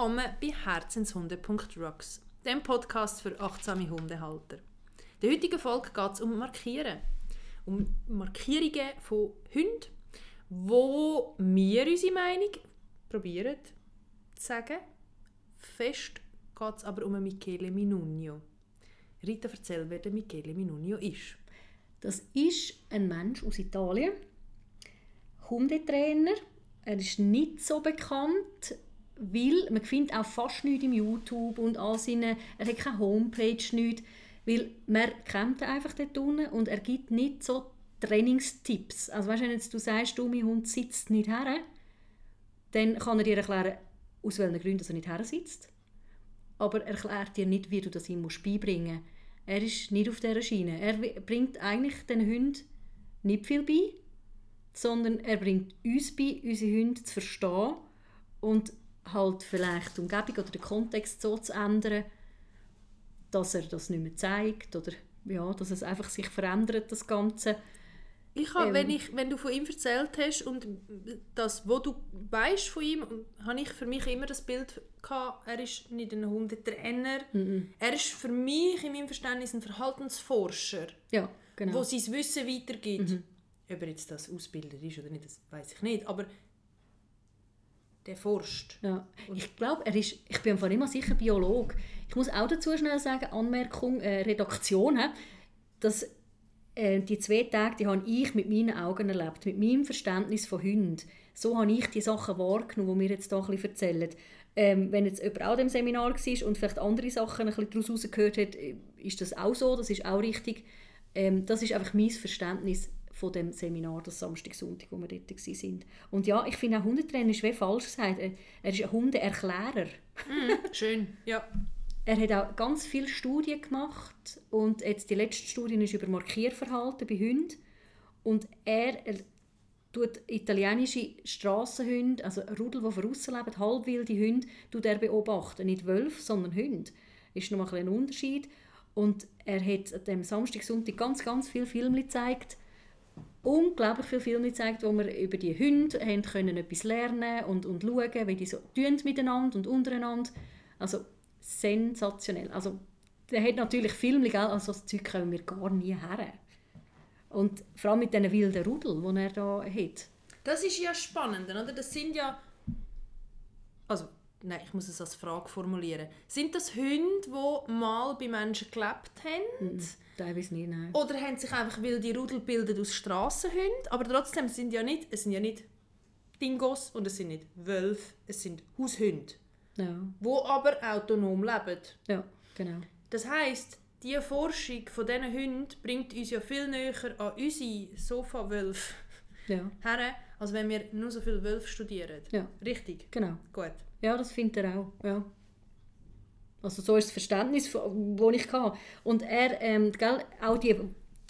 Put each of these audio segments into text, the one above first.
willkommen bei herzenshunde.rocks, dem Podcast für achtsame Hundehalter. In der heutigen Folge geht es um Markieren. Um Markierungen von Hunden, wo wir unsere Meinung probieren zu sagen. Fest geht es aber um Michele Minunio. Rita, erzähl, wer der Michele Minunio ist. Das ist ein Mensch aus Italien, Hundetrainer. Er ist nicht so bekannt, weil man findet auch fast nichts im YouTube und all seine, er hat keine Homepage, nichts, weil man ihn einfach dort unten und er gibt nicht so Trainingstipps. Also weißt, wenn jetzt du sagst, du, mein Hund sitzt nicht her, dann kann er dir erklären, aus welchen Gründen er nicht her sitzt. Aber er erklärt dir nicht, wie du das ihm beibringen musst. Er ist nicht auf dieser Schiene. Er bringt eigentlich den Hunden nicht viel bei, sondern er bringt uns bei, unsere Hunde zu verstehen und halt vielleicht die Umgebung oder den Kontext so zu ändern, dass er das nicht mehr zeigt oder ja, dass es einfach sich verändert, das Ganze. Ich habe, ähm, wenn, ich, wenn du von ihm erzählt hast und das, wo du weißt von ihm, habe ich für mich immer das Bild gehabt, er ist nicht ein Hundetrainer, -mm. er ist für mich in meinem Verständnis ein Verhaltensforscher, ja, genau. wo sein Wissen weitergibt. Mm Ob er jetzt das Ausbilder ist oder nicht, das weiß ich nicht, aber der forscht. Ja. Ich glaube, er ist, ich bin einfach immer sicher Biolog. Ich muss auch dazu schnell sagen, Anmerkung, äh, Redaktion, he, dass äh, die zwei Tage, die habe ich mit meinen Augen erlebt, mit meinem Verständnis von Hunden. So habe ich die Sachen wahrgenommen, die wir jetzt hier ein bisschen erzählen. Ähm, wenn jetzt jemand auch dem Seminar war und vielleicht andere Sachen ein bisschen daraus gehört hat, äh, ist das auch so, das ist auch richtig. Ähm, das ist einfach mein Verständnis von dem Seminar, das Samstag, Sonntag, wo wir dort waren. Und ja, ich finde auch Hundetrainer ist wie falsch gesagt. Er ist ein Hundeerklärer. Mm, schön, ja. Er hat auch ganz viele Studien gemacht und jetzt die letzte Studie ist über Markierverhalten bei Hunden. Und er, er tut italienische Strassenhunde, also Rudel, die draussen leben, halbwilde Hunde, tut er beobachten. Nicht Wölfe, sondern Hunde. Das ist nochmal ein Unterschied. Und er hat am Samstag, Sonntag ganz, ganz viele Filme gezeigt, unglaublich viele Filme gezeigt, wo wir über die Hunde haben können etwas lernen und, und schauen, wie die so tun miteinander und untereinander. Also sensationell. Also der hat natürlich Filme, gell? also das Zeug kommen wir gar nie her. Und vor allem mit diesen wilden Rudel, die er da hat. Das ist ja spannend, oder? Das sind ja... Also, nein, ich muss es als Frage formulieren. Sind das Hunde, die mal bei Menschen gelebt haben? Mhm Teilweise nicht, nein. Oder haben sich einfach wilde Rudel bildet aus Strassenhunden, aber trotzdem sind ja nicht, es sind ja nicht Dingos und es sind nicht Wölfe, es sind Haushunde. Ja. Wo aber autonom leben. Ja, genau. Das heisst, die Forschung von diesen Hunden bringt uns ja viel näher an unsere Sofa-Wölfe ja. her, als wenn wir nur so viele Wölfe studieren. Ja. Richtig? Genau. Gut. Ja, das findet er auch. Ja. Also so ist das Verständnis, das ich hatte. Und er, ähm, gell, auch die,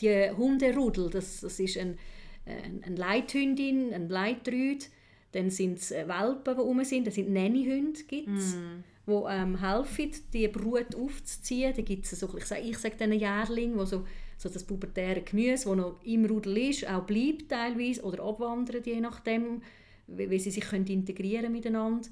die Hunderudel, das, das ist ein, ein, ein Leithündin, ein Leitrüd, dann sind es äh, Welpen, die rum sind, das sind Nannyhunde, gibt's, mm. die ähm, helfen, die Brut aufzuziehen. Da gibt es so, ich sage ich sag diesen Jährling, wo so, so das pubertäre Gemüse, das noch im Rudel ist, auch bleibt teilweise oder abwandert, je nachdem, wie, wie sie sich können integrieren miteinander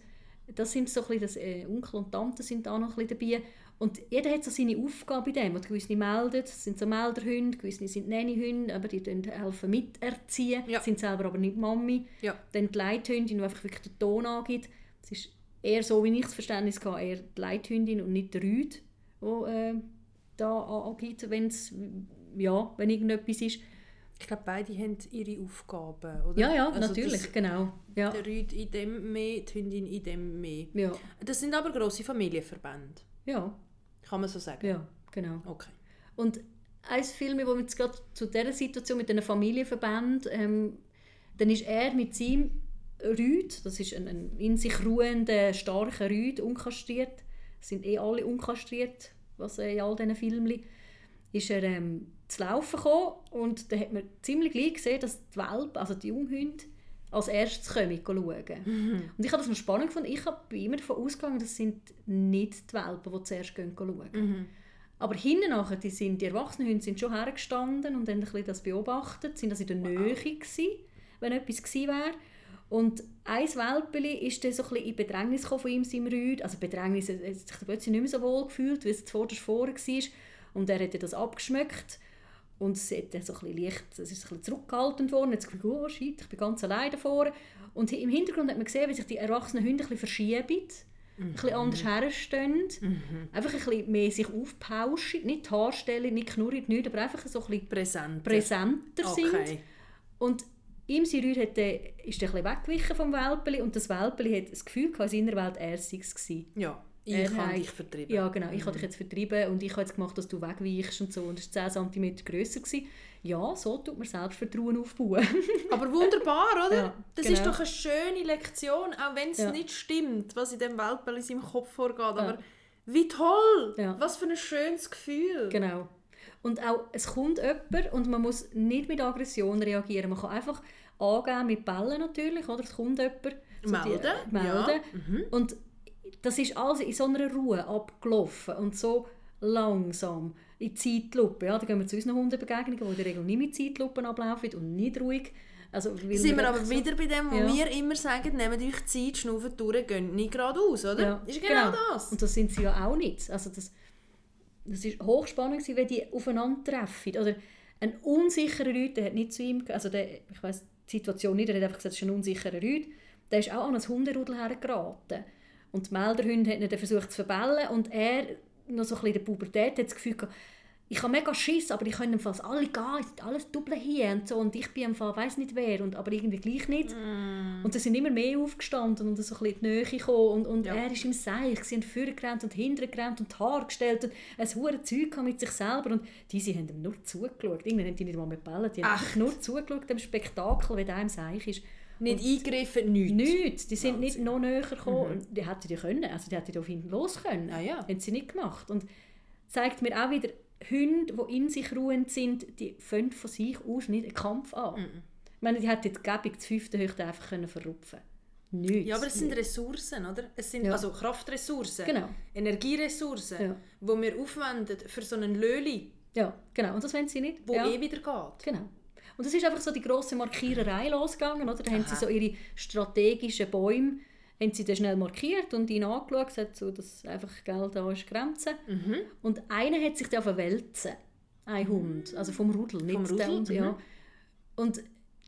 das sind so ein das, äh, Onkel und Tante sind da noch ein dabei. Und jeder hat so seine Aufgabe in dem. Und gewisse melden, das sind so Melderhunde, gewisse sind Nannyhunde, aber die helfen miterziehen, ja. sind selber aber nicht Mami. Ja. Dann die Leithündin, die einfach wirklich den Ton angibt. Das ist eher so, wie ich das Verständnis hatte, eher die Leithündin und nicht der Rüd, die äh, da angibt, wenn's, ja, wenn irgendetwas ist. Ich glaube, beide haben ihre Aufgaben, oder? Ja, ja, also natürlich, das, genau. Ja. Der Rüd in dem mehr, die Hündin in dem mehr. Ja. Das sind aber grosse Familienverbände. Ja. Kann man so sagen? Ja, genau. Okay. Und ein Film, wo wir jetzt gerade zu dieser Situation mit den Familienverbänden, ähm, dann ist er mit seinem Rüd, das ist ein, ein in sich ruhender, starker Rüd, unkastriert, sind eh alle unkastriert, was in all diesen Filmen, ist er ähm, zu laufen gekommen und dann hat man ziemlich gleich gesehen, dass die Welpen, also die Junghunde, als erstes kommen schauen. Mhm. Und ich habe das noch spannend gefunden. Ich habe immer davon ausgegangen, das sind nicht die Welpen, die zuerst gehen schauen. Mhm. Aber hinten nachher, die, sind, die erwachsenen Hunde sind schon hergestanden und haben ein das beobachtet, sind das in der wow. Nähe gewesen, wenn etwas gewesen wäre. Und ein Welpeli ist dann so ein bisschen in Bedrängnis von ihm, seinem Rüd. Also Bedrängnis, er hat sich plötzlich nicht mehr so wohl gefühlt, wie es zuvor vorher war. Und er hat das abgeschmeckt. Und es hat so ein bisschen leicht, es ist ein bisschen zurückgehalten worden. Er das Gefühl, oh shit, ich bin ganz allein davor. Und im Hintergrund hat man gesehen, wie sich die erwachsenen Hunde ein bisschen verschieben. Ein bisschen anders herstehen. Einfach ein bisschen mehr sich aufpauschen. Nicht die Haarstellen, nicht knurrig, nicht, aber einfach so ein bisschen Präsent. präsenter sind. Okay. Und ihm sein Rühr hat, der- ist der ein bisschen weggewichen vom Welpeli und das Welpeli hat das Gefühl gehabt, in seiner Welt er sei es. Ja, ich Er habe dich vertrieben. Ja, genau. Ich habe dich jetzt vertrieben und ich habe jetzt gemacht, dass du wegweichst und so. Und es war 10 cm grösser. Gewesen. Ja, so tut man Selbstvertrauen aufbauen. Aber wunderbar, oder? Ja, das genau. ist doch eine schöne Lektion, auch wenn es Ja. nicht stimmt, was in dem Weltball in seinem Kopf vorgeht. Aber wie toll! Ja. Was für ein schönes Gefühl! genau. Und auch, es kommt jemand und man muss nicht mit Aggression reagieren. Man kann einfach angeben mit Bällen natürlich, oder? Es kommt jemand. die- Melden, melden. ja. Mhm. Und das ist alles in so einer Ruhe abgelaufen und so langsam in Zeitlupe. Ja, da gehen wir zu unseren Hundebegegnungen, die in der Regel nicht mit Zeitlupen ablaufen und nicht ruhig. Also, Sind wir aber so- wieder bei dem, wo Ja. wir immer sagen, nehmt euch Zeit, schnaufen durch, geht nicht geradeaus, oder? Ja, ist genau, das. Und das sind sie ja auch nicht. Also das, das ist hochspannend gewesen, wenn die aufeinandertreffen. Oder ein unsicherer Rüd, der hat nicht zu ihm, also der, ich weiß die Situation nicht, er hat einfach gesagt, es ist ein unsicherer Rüd, der ist auch an ein Hunderudel hergeraten. Und die Melderhunde hat ihn dann versucht zu verbellen und er, noch so ein bisschen in der Pubertät, hat das Gefühl gehabt, ich habe mega Schiss, aber ich kann fast alle gehen, alles Double hier und so und ich bin im Fall weiss nicht wer und aber irgendwie gleich nicht. Und sie sind immer mehr aufgestanden und so ein bisschen in die Nähe gekommen und, und Ja. er ist im Seich, sie haben vorgerannt und hinten gerannt und die Haare gestellt und ein hure Zeug mit sich selber und diese haben ihm nur zugeschaut. Irgendwann haben die nicht mal mehr gebellt, die haben nur zugeschaut dem Spektakel, wie der im Seich ist. Nicht eingegriffen, nichts. Nichts, die sind nicht Wahnsinn. noch näher gekommen. Und Die hätten ja können, also die hätten auf ihn los können. Ah ja. Haben sie nicht gemacht. Und zeigt mir auch wieder, Hunde, die in sich ruhend sind, die fangen von sich aus nicht einen Kampf an. Mhm. Ich meine, die hätten die Gebung zur fünften Hüfte einfach können verrupfen können. Ja, aber es sind Ressourcen, oder? Es sind Ja. also Kraftressourcen, Genau. Energieressourcen, Ja. die wir aufwenden für so einen Löli, Ja, genau. Und das wollen sie nicht. wo ja. eh wieder geht. Genau. Und das ist einfach so die grosse Markiererei losgegangen, oder? Da haben sie Aha. so ihre strategischen Bäume haben sie dann schnell markiert und ihn angeschaut, gesagt, so, dass einfach, gell, da ist Grenze. Mhm. Und einer hat sich dann verwälzen, ein Hund, also vom Rudel, nicht Vom Rudel, Hund, mhm. ja. Und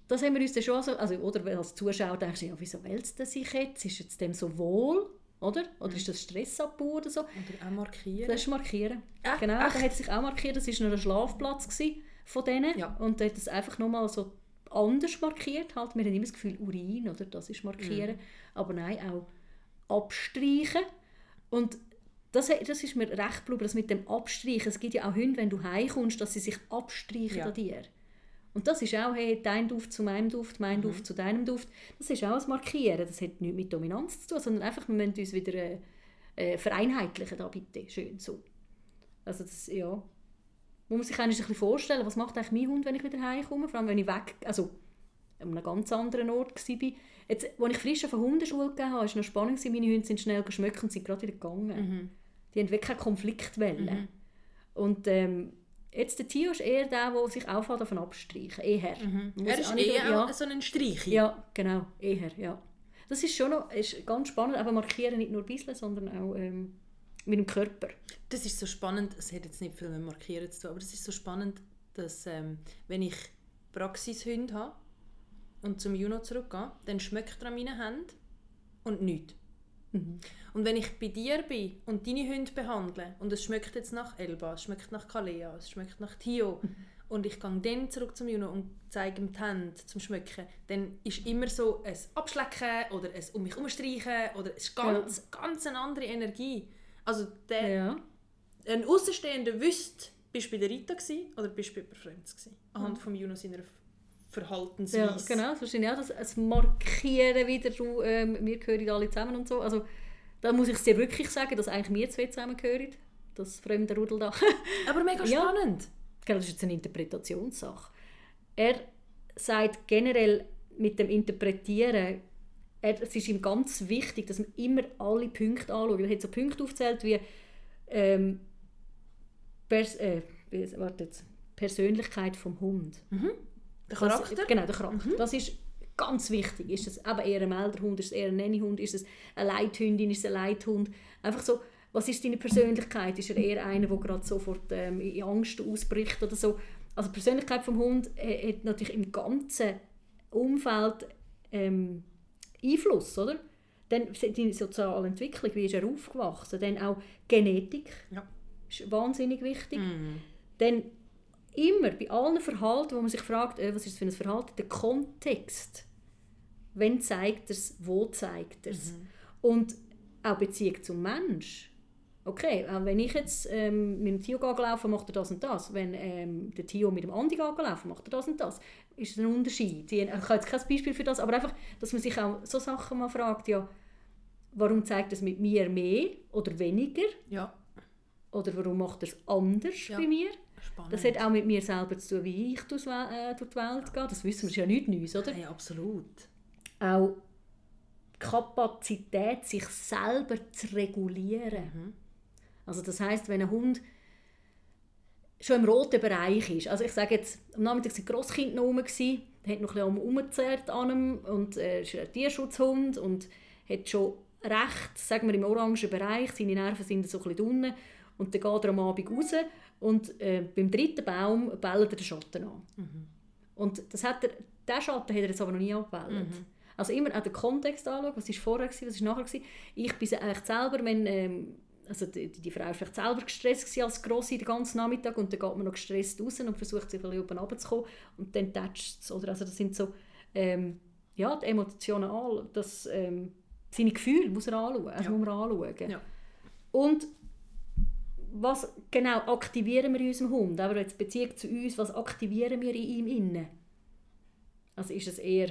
das haben wir uns dann schon so, also, oder als Zuschauer denkst du, ja, wieso wälzt er sich jetzt? Ist jetzt dem so wohl, oder? Oder ist das Stressabbau oder so? Oder auch markieren. Das ist markieren. Echt? Genau, Echt? der hat sich auch markiert. Das war noch ein Schlafplatz gewesen von denen. Ja. Und hat das einfach nochmal so anders markiert. Halt. Wir haben immer das Gefühl, Urin, oder? Das ist markieren. Mhm. Aber nein, auch abstreichen. Und das, das ist mir recht geblieben, das mit dem Abstreichen. Es gibt ja auch Hunde, wenn du heimkommst, dass sie sich abstreichen Ja. an dir. Und das ist auch, hey, dein Duft zu meinem Duft, mein Mhm. Duft zu deinem Duft. Das ist auch ein Markieren. Das hat nichts mit Dominanz zu tun, sondern einfach, wir müssen uns wieder äh, äh, vereinheitlichen, da bitte. Schön so. Also das, ja. Man muss sich ein bisschen vorstellen, was macht eigentlich mein Hund, wenn ich wieder heimkomme, vor allem wenn ich weg, also an einem ganz anderen Ort war. Jetzt, als ich frisch auf eine Hundeschule gegeben habe, war es noch spannend, meine Hunde sind schnell geschmückt und sind gerade wieder gegangen. Mhm. Die haben wirklich keine Konfliktwelle. Und ähm, jetzt der Tio ist eher der, der sich aufhört davon abstreichen. Eher. Muss Er ist eher ja. auch so ein Streichi. Ja, genau, eher, ja. Das ist schon noch ist ganz spannend, aber markieren nicht nur ein bisschen, sondern auch ähm, mit dem Körper. Das ist so spannend, es hat jetzt nicht viel mit Markieren zu tun, aber es ist so spannend, dass ähm, wenn ich Praxishunde habe und zum Juno zurückgehe, dann schmeckt er an meinen Händen und nichts. Und wenn ich bei dir bin und deine Hunde behandle und es schmeckt jetzt nach Elba, es schmeckt nach Kalea, es schmeckt nach Tio und ich gehe dann zurück zum Juno und zeige ihm die Hände zum Schmecken, dann ist immer so ein Abschlecken oder ein um mich herumstreichen oder es ist ganz, ganz eine andere Energie. Also der, Ja. ein Außenstehender wüsste, bist du bei der Rita gsi oder bist du bei Fremdes gsi? Anhand von Juno seiner Verhaltensweise. Ja, genau, das wahrscheinlich auch das, das Markieren wieder, du, ähm, wir gehören alle zusammen und so. Also, da muss ich es dir wirklich sagen, dass eigentlich wir zwei zusammen gehören, das fremde Rudel da. Aber mega Ja. spannend. Gell, das ist jetzt eine Interpretationssache. Er sagt generell mit dem Interpretieren, er, es ist ihm ganz wichtig, dass man immer alle Punkte anschaut. Er hat so Punkte aufgezählt wie, ähm, Pers äh, warte jetzt, Persönlichkeit vom Hund. Der Das- Charakter. genau, der Charakter. Das ist ganz wichtig. Ist es aber eher ein Melderhund, ist es eher ein Nannyhund, ist es eine Leithündin, ist es ein Leithhund? Einfach so, was ist deine Persönlichkeit? Ist er eher einer, der gerade sofort ähm, in Angst ausbricht oder so? Also die Persönlichkeit des Hund äh, hat natürlich im ganzen Umfeld ähm, Einfluss, oder? Dann die soziale Entwicklung, wie ist er aufgewachsen? Dann auch Genetik Ja. ist wahnsinnig wichtig. Mhm. Dann immer bei allen Verhalten, wo man sich fragt, äh, was ist das für ein Verhalten, der Kontext. Wenn zeigt er es, wo zeigt er es. Und auch Beziehung zum Mensch. Okay, wenn ich jetzt ähm, mit dem Tio laufe, macht er das und das. Wenn ähm, der Tio mit dem Andi laufe, macht er das und das. Ist ein Unterschied. Ich habe jetzt kein Beispiel für das, aber einfach, dass man sich auch so Sachen mal fragt, ja, warum zeigt es mit mir mehr oder weniger? Ja, Oder warum macht es anders Ja. bei mir? spannend. Das hat auch mit mir selber zu tun, wie ich äh, durch die Welt gehe. Das wissen wir, das ist ja nichts Neues, oder? Hey, absolut. Auch die Kapazität, sich selber zu regulieren. Also das heißt, wenn ein Hund schon im roten Bereich ist, also ich sage jetzt, am Nachmittag waren die Grosskinder noch rum, gewesen, hat noch ein bisschen rumgezerrt an ihm und äh, ist ein Tierschutzhund und hat schon recht, sagen wir im orangen Bereich, seine Nerven sind so ein bisschen unten und dann geht er am Abend raus und äh, beim dritten Baum bellt er den Schatten an. Und das hat er, diesen Schatten hat er jetzt aber noch nie abgebellt. Also immer auch den Kontext anschauen, was war vorher, gewesen, was war nachher. Gewesen. Ich bin eigentlich selber, wenn, ähm, also die, die Frau war vielleicht selber gestresst als Grosse den ganzen Nachmittag und dann geht man noch gestresst raus und versucht sich ein bisschen oben runterzukommen und dann tätscht es. Oder also das sind so, ähm, ja, die Emotionen an, das, ähm, seine Gefühle muss er anschauen, also Ja. muss man anschauen. Ja. Und was genau aktivieren wir in unserem Hund? Aber jetzt Beziehung zu uns, was aktivieren wir in ihm innen? Also ist es eher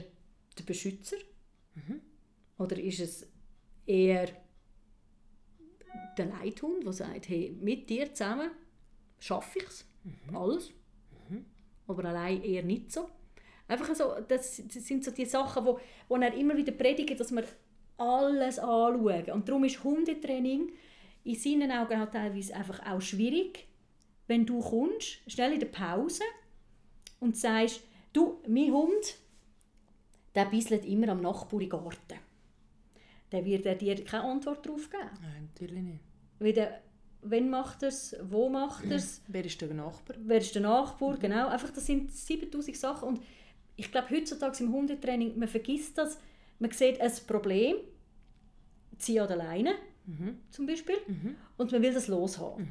der Beschützer? Oder ist es eher der Leithund, der sagt, hey, mit dir zusammen schaffe ich es, alles, aber allein eher nicht so. Einfach so, das, das sind so die Sachen, wo, wo er immer wieder predigt, dass wir alles anschauen. Und darum ist Hundetraining in seinen Augen auch teilweise einfach auch schwierig, wenn du kommst, schnell in der Pause und sagst, du, mein Hund, der bisselt immer am Nachbar im Garten. Dann wird er dir keine Antwort darauf geben. Nein, natürlich nicht. Weil wenn macht er es, wo macht er es, Wer ist der Nachbar? wer ist der Nachbar, genau. Einfach, das sind 7000 Sachen und ich glaube, heutzutage im Hundetraining, man vergisst das, man sieht ein Problem, zieh an der Leine zum Beispiel, und man will das loshaben.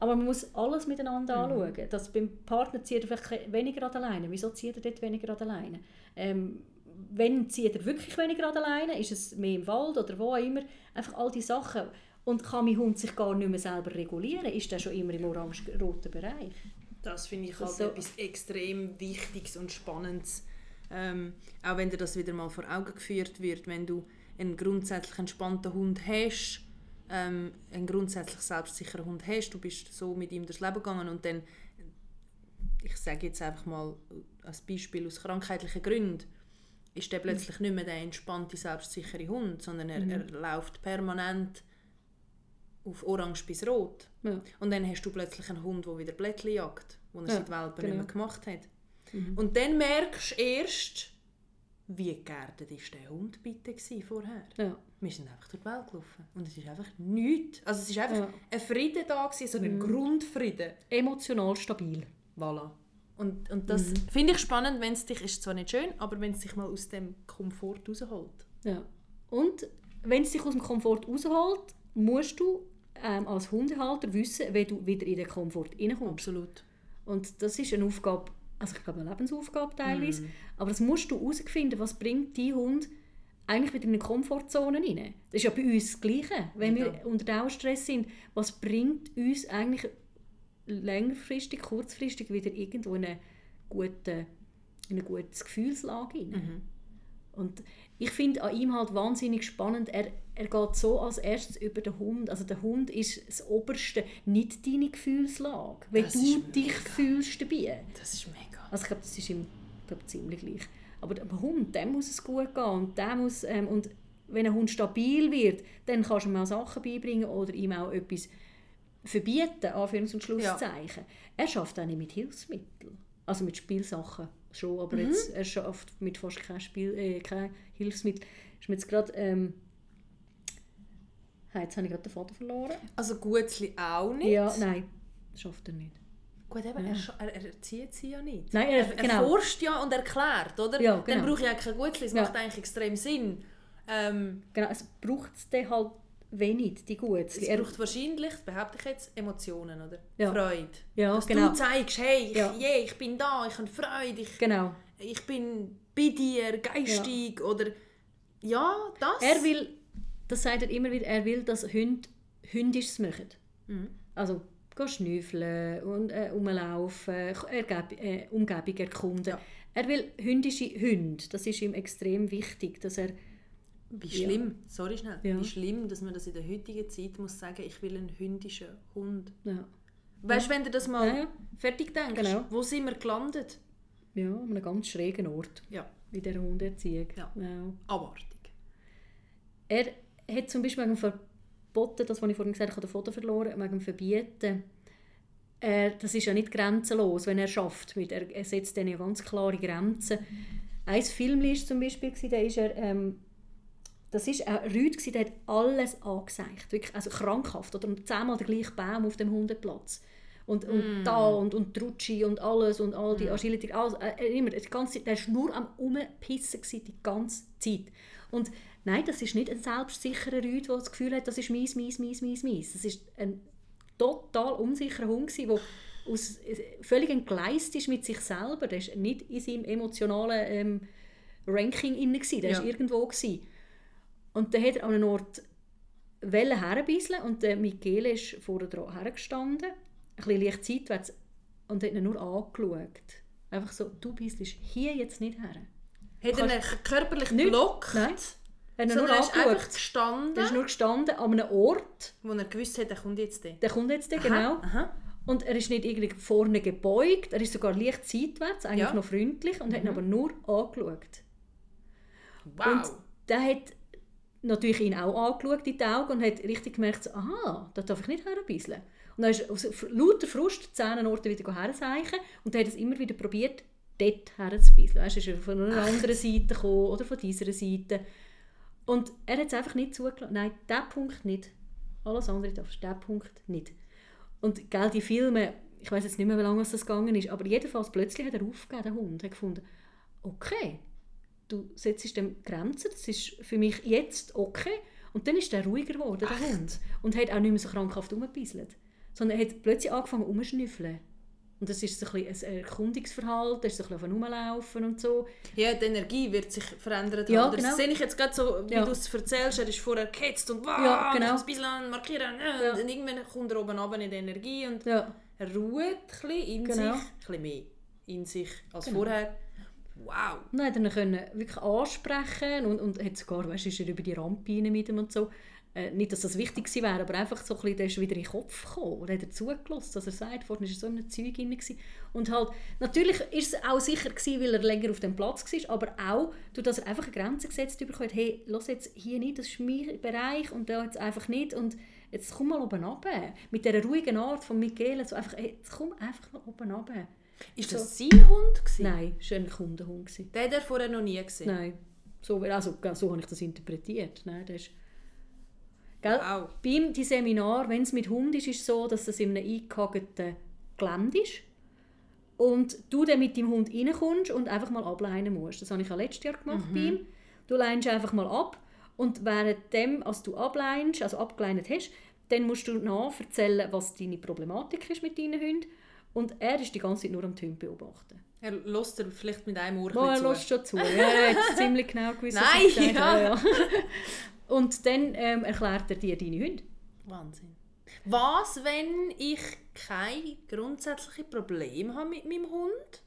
Aber man muss alles miteinander anschauen. Dass beim Partner zieht er vielleicht weniger an der Leine. Wieso zieht er dort weniger an der Leine? Ähm, wenn zieht er wirklich weniger an der Leine? Ist es mehr im Wald oder wo auch immer? Einfach all die Sachen. Und kann mein Hund sich gar nicht mehr selber regulieren? Ist er schon immer im orange-roten Bereich? Das finde ich halt Also- etwas extrem Wichtiges und Spannendes. Ähm, auch wenn dir das wieder mal vor Augen geführt wird, wenn du einen grundsätzlich entspannten Hund hast, ähm, einen grundsätzlich selbstsicheren Hund hast, du bist so mit ihm durchs Leben gegangen und dann, ich sage jetzt einfach mal als Beispiel aus krankheitlichen Gründen, ist der plötzlich nicht mehr der entspannte, selbstsichere Hund, sondern er, er läuft permanent auf orange bis rot. Ja. Und dann hast du plötzlich einen Hund, der wieder Blättchen jagt, den er Ja, seit Welpen genau. nicht mehr gemacht hat. Und dann merkst du erst, wie geerdet ist der Hund bitte vorher. Ja. Wir sind einfach durch die Welt gelaufen und es ist einfach nichts. Also es ist einfach Ja. Mhm. ein Frieden da gewesen, so ein Grundfrieden. Emotional stabil. Voilà. Und, und das Mhm. finde ich spannend, wenn es dich, ist zwar nicht schön, aber wenn es dich mal aus dem Komfort rausholt. Ja. Und wenn es dich aus dem Komfort rausholt, musst du ähm, als Hundehalter wissen, wie du wieder in den Komfort hineinkommst. Absolut. Und das ist eine Aufgabe, also ich glaube eine Lebensaufgabe teilweise, Mhm. aber das musst du herausfinden, was bringt dein Hund eigentlich wieder in eine Komfortzone rein. Das ist ja bei uns das Gleiche. Wenn wir Ja. unter Dauerstress sind, was bringt uns eigentlich längerfristig, kurzfristig wieder irgendwo in eine gute, in eine gute Gefühlslage rein? Mhm. Und ich finde an ihm halt wahnsinnig spannend, er, er geht so als erstes über den Hund. Also der Hund ist das Oberste, nicht deine Gefühlslage. Wie Das du dich mega. fühlst dabei. Das ist mega. Also ich glaube, das ist ihm glaub, ziemlich gleich. Aber dem Hund, dem muss es gut gehen. Und, der muss, ähm, und wenn ein Hund stabil wird, dann kannst du ihm auch Sachen beibringen oder ihm auch etwas verbieten, Anführungs- und Schlusszeichen. Er schafft auch nicht mit Hilfsmitteln, also mit Spielsachen. schon, aber jetzt, er schafft mit fast kein, Spiel, äh, kein Hilfsmittel. Ist mir jetzt gerade... Ähm, jetzt habe ich gerade den Vater verloren. Also Gutzli auch nicht? Ja, nein, das schafft er nicht. Gut, eben, er, scha- er, er erzieht sie ja nicht. Nein, er- er, er genau. forscht ja und erklärt, oder? Ja, Dann genau. brauche ich ja kein Gutzli, es Ja. macht eigentlich extrem Sinn. Ähm, Genau, es braucht es dann halt wenig, die Gutzli. es Er- braucht wahrscheinlich, behaupte ich jetzt, Emotionen, oder? Ja. Freude. Ja, Dass genau. du zeigst, hey, ich, Ja. yeah, ich bin da, ich habe Freude, ich, Genau. ich bin bei dir, geistig, oder... Ja, das. Er will, das sagt er immer wieder, er will, dass Hunde Hündisches machen. Mhm. Also, gehen schnüffeln und äh, rumlaufen, Ergeb äh, Umgebung erkunden. Ja. Er will hündische Hunde. Das ist ihm extrem wichtig, dass er... Wie schlimm, sorry schnell, Ja. wie schlimm, dass man das in der heutigen Zeit muss sagen, ich will einen hündischen Hund. Ja, Weißt du, wenn du das mal Ja, ja. fertig denkst, Genau. wo sind wir gelandet? ja an einem ganz schrägen Ort Ja, in dieser Hunderziehung. Ja. Ja. abartig. Er hat zum Beispiel wegen Verboten, das, was ich vorhin gesagt habe, den Foto verloren, wegen Verbieten, er, das ist ja nicht grenzenlos, wenn er schafft. Mit, er, setzt dann ja ganz klare Grenzen. Ein Film war zum Beispiel, da ist er, ähm, das ist ein Rüd, der hat alles angezeigt, wirklich, also krankhaft, oder zehnmal der gleiche Baum auf dem Hundeplatz. Und, und da und, und Rutschi und alles und all die Agility, alles, äh, immer, die ganze der war nur am Umpissen gewesen, die ganze Zeit. Und nein, das ist nicht ein selbstsicherer Rüd, der das Gefühl hat, das ist mies, mies, mies, mies, mies. Das ist ein total unsicherer Hund, der aus, äh, völlig entgleist ist mit sich selber. Der war nicht in seinem emotionalen ähm, Ranking gewesen. der Ja. war irgendwo. Gewesen. Und dann hat er an einem Ort wollen herbeiseln und der Michele ist vorne dran hergestanden, ein bisschen leicht seitwärts, und hat ihn nur angeschaut. Einfach so, du beiselst hier jetzt nicht her. Hat er ihn körperlich Nicht. blockt? Nein. Er hat ihn nur Sondern er ist angeschaut. gestanden, Er ist nur gestanden an einem Ort, wo er gewusst hat, er kommt jetzt da. der kommt jetzt, dann, genau. Aha. Und er ist nicht irgendwie vorne gebeugt, er ist sogar leicht seitwärts, eigentlich Ja. Mhm. noch freundlich, und hat ihn aber nur angeschaut. Wow. Und der hat natürlich ihn auch angeschaut in die Augen und hat richtig gemerkt, aha, da darf ich nicht herbeiseln. Und dann ist aus lauter Frust zehn Orte wieder herzeichen und er hat es immer wieder probiert, dort herzubeiseln. Weißt, du, ist er von einer anderen Seite gekommen oder von dieser Seite. Und er hat es einfach nicht zugelassen. Nein, diesen Punkt nicht. Alles andere darfst du, diesen Punkt nicht. Und gell, die Filme, ich weiß jetzt nicht mehr, wie lange es das gegangen ist, aber jedenfalls plötzlich hat er aufgegeben, der Hund, hat gefunden, okay, du setzt dem Grenzen, das ist für mich jetzt okay. Und dann ist er ruhiger geworden, der Hund. Und hat auch nicht mehr so krankhaft rumgebisselt. Sondern er hat plötzlich angefangen rumzuschnüffeln. Und das ist so ein, bisschen ein Erkundungsverhalten, er ist so ein bisschen auf rumlaufen und so. Ja, die Energie wird sich verändern. Ja, genau. Das sehe ich jetzt gerade so, wie Ja. du es erzählst. Er ist vorher gehetzt und wow, Ja, genau. ein bisschen markieren. Ja. Und irgendwann kommt er oben runter in die Energie und Ja, er ruht ein bisschen in Genau. sich. Ein bisschen mehr in sich als vorher. Wow. Und er ihn wirklich ansprechen und, und hat sogar, weißt, ist er über die Rampe rein mit ihm und so. Äh, nicht, dass das wichtig gewesen wäre, aber einfach so ein bisschen, der ist wieder in den Kopf gekommen und hat er zugelassen, dass er sagt, vorhin war er so in einem Zeug drin. Und halt, natürlich ist es auch sicher gewesen, weil er länger auf dem Platz war, aber auch, durch dass er einfach eine Grenze gesetzt hat, hey, lass jetzt hier nicht, das ist mein Bereich und da jetzt einfach nicht und jetzt komm mal oben runter. Mit dieser ruhigen Art von Michele, so einfach, hey, jetzt komm einfach mal oben runter. Ist So. das sein Hund? Gewesen? Nein, das war ein Kundenhund. gewesen. Den hat er vorher noch nie gesehen. Nein, so, also, so habe ich das interpretiert. Nein, das ist, gell? Wow. Beim die Seminar, wenn es mit Hund ist, ist es so, dass es in einem eingehagten Gelände ist und du dann mit deinem Hund reinkommst und einfach mal ableinen musst. Das habe ich auch letztes Jahr gemacht bei ihm. Du leinst einfach mal ab und währenddem, als du ableinst, also abgeleinet hast, dann musst du nach erzählen, was deine Problematik ist mit deinen Hunden. Und er ist die ganze Zeit nur am Hund beobachten. Er lässt er vielleicht mit einem Ohr Oh, er ein lässt schon zu. Er hat ziemlich genau gewusst, was Nein, ich gesagt ja. ja. Und dann ähm, erklärt er dir deine Hunde. Wahnsinn. Was, wenn ich kein grundsätzliches Problem habe mit meinem Hund?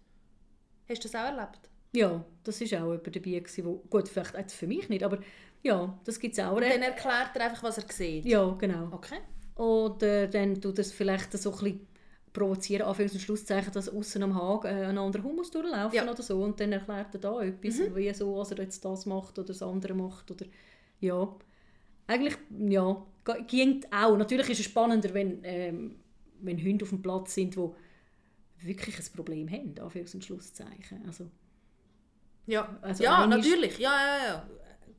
Hast du das auch erlebt? Ja, das war auch jemand dabei, gewesen, wo, gut, vielleicht jetzt für mich nicht, aber ja, das gibt es auch. Dann erklärt er einfach, was er sieht. Ja, genau. Okay. Oder dann tut es vielleicht so ein bisschen provozieren, Anführungs- und Schlusszeichen, dass außen am Haag äh, ein anderer Hund muss durchlaufen Ja. oder so und dann erklärt er da etwas, wie so, als er jetzt das macht oder das andere macht oder ja. Eigentlich, ja, ging auch. Natürlich ist es spannender, wenn, ähm, wenn Hunde auf dem Platz sind, die wirklich ein Problem haben, Anführungs- und Schlusszeichen. Also, Ja, Also ja natürlich. Ja, ja, ja.